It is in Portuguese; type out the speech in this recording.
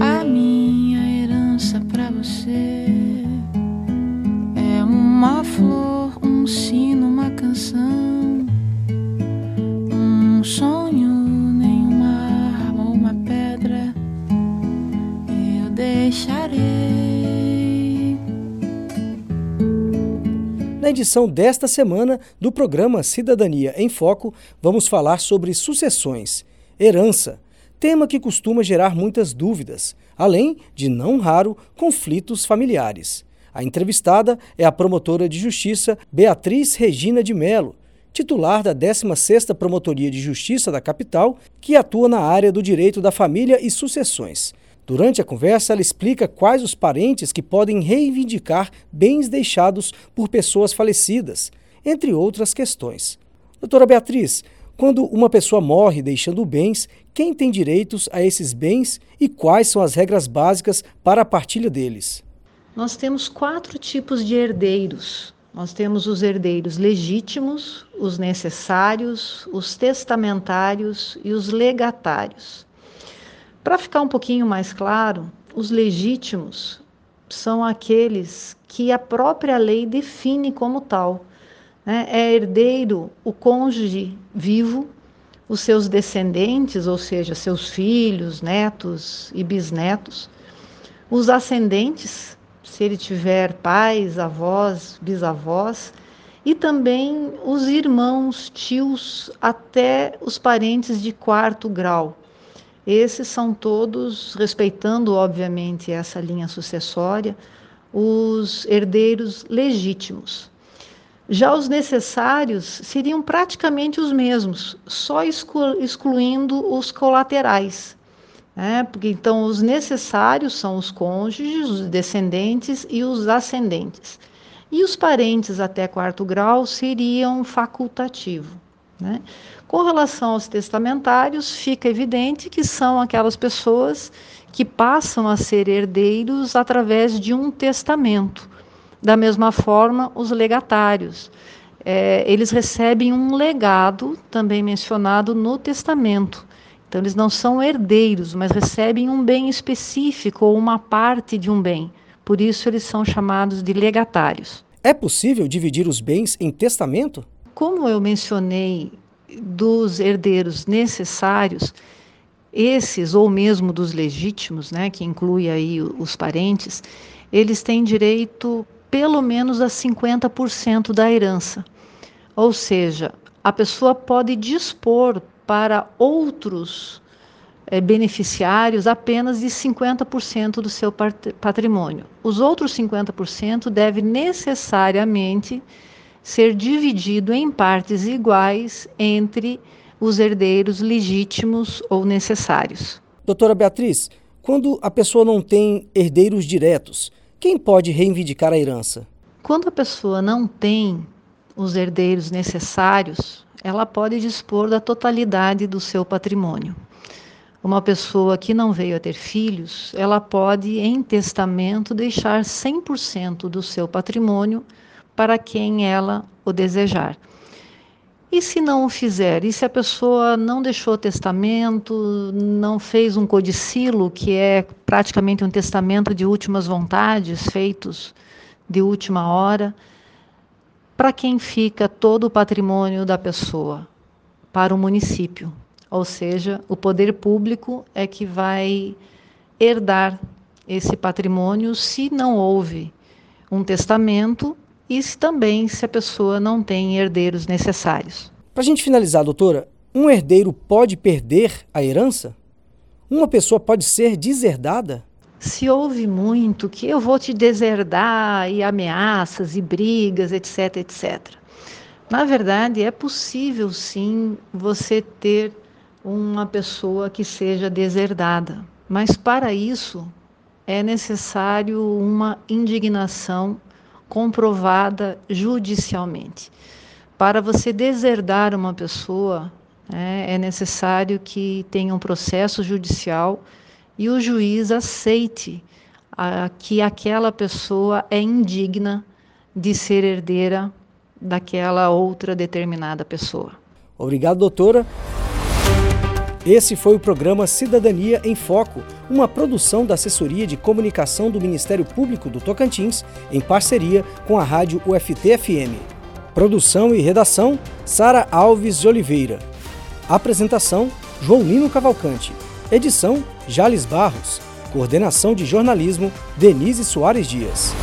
A minha herança pra você é uma flor, um sino, uma canção, um sonho, nenhuma arma ou uma pedra. Eu deixarei. Na edição desta semana do programa Cidadania em Foco, vamos falar sobre sucessões, herança, tema que costuma gerar muitas dúvidas, além de, não raro, conflitos familiares. A entrevistada é a promotora de justiça Beatriz Regina de Melo, titular da 16ª Promotoria de Justiça da capital, que atua na área do direito da família e sucessões. Durante a conversa, ela explica quais os parentes que podem reivindicar bens deixados por pessoas falecidas, entre outras questões. Doutora Beatriz, quando uma pessoa morre deixando bens, quem tem direitos a esses bens e quais são as regras básicas para a partilha deles? Nós temos quatro tipos de herdeiros. Nós temos os herdeiros legítimos, os necessários, os testamentários e os legatários. Para ficar um pouquinho mais claro, os legítimos são aqueles que a própria lei define como tal. Né? É herdeiro o cônjuge vivo, os seus descendentes, ou seja, seus filhos, netos e bisnetos, os ascendentes, se ele tiver pais, avós, bisavós, e também os irmãos, tios, até os parentes de quarto grau. Esses são todos, respeitando obviamente essa linha sucessória, os herdeiros legítimos. Já os necessários seriam praticamente os mesmos, só excluindo os colaterais. Né? Porque então os necessários são os cônjuges, os descendentes e os ascendentes. E os parentes até quarto grau seriam facultativo. Né? Com relação aos testamentários, fica evidente que são aquelas pessoas que passam a ser herdeiros através de um testamento. Da mesma forma, os legatários. É, eles recebem um legado, também mencionado no testamento. Então, eles não são herdeiros, mas recebem um bem específico ou uma parte de um bem. Por isso, eles são chamados de legatários. É possível dividir os bens em testamento? Como eu mencionei dos herdeiros necessários, esses ou mesmo dos legítimos, né, que inclui aí os parentes, eles têm direito pelo menos a 50% da herança. Ou seja, a pessoa pode dispor para outros é, beneficiários apenas de 50% do seu patrimônio. Os outros 50% deve necessariamente ser dividido em partes iguais entre os herdeiros legítimos ou necessários. Doutora Beatriz, quando a pessoa não tem herdeiros diretos, quem pode reivindicar a herança? Quando a pessoa não tem os herdeiros necessários, ela pode dispor da totalidade do seu patrimônio. Uma pessoa que não veio a ter filhos, ela pode, em testamento, deixar 100% do seu patrimônio para quem ela o desejar. E se não o fizer? E se a pessoa não deixou testamento, não fez um codicilo, que é praticamente um testamento de últimas vontades, feitos de última hora? Para quem fica todo o patrimônio da pessoa? Para o município. Ou seja, o poder público é que vai herdar esse patrimônio se não houve um testamento e se também se a pessoa não tem herdeiros necessários. Para a gente finalizar, doutora, um herdeiro pode perder a herança? Uma pessoa pode ser deserdada? Se ouve muito que eu vou te deserdar e ameaças e brigas, etc, etc. Na verdade, é possível sim você ter uma pessoa que seja deserdada. Mas para isso é necessário uma indignação comprovada judicialmente. Para você deserdar uma pessoa, é, é necessário que tenha um processo judicial e o juiz aceite que aquela pessoa é indigna de ser herdeira daquela outra determinada pessoa. Obrigado, doutora. Esse foi o programa Cidadania em Foco, uma produção da Assessoria de Comunicação do Ministério Público do Tocantins, em parceria com a rádio UFT-FM. Produção e redação: Sara Alves de Oliveira. Apresentação: João Lino Cavalcante. Edição: Jales Barros. Coordenação de jornalismo: Denise Soares Dias.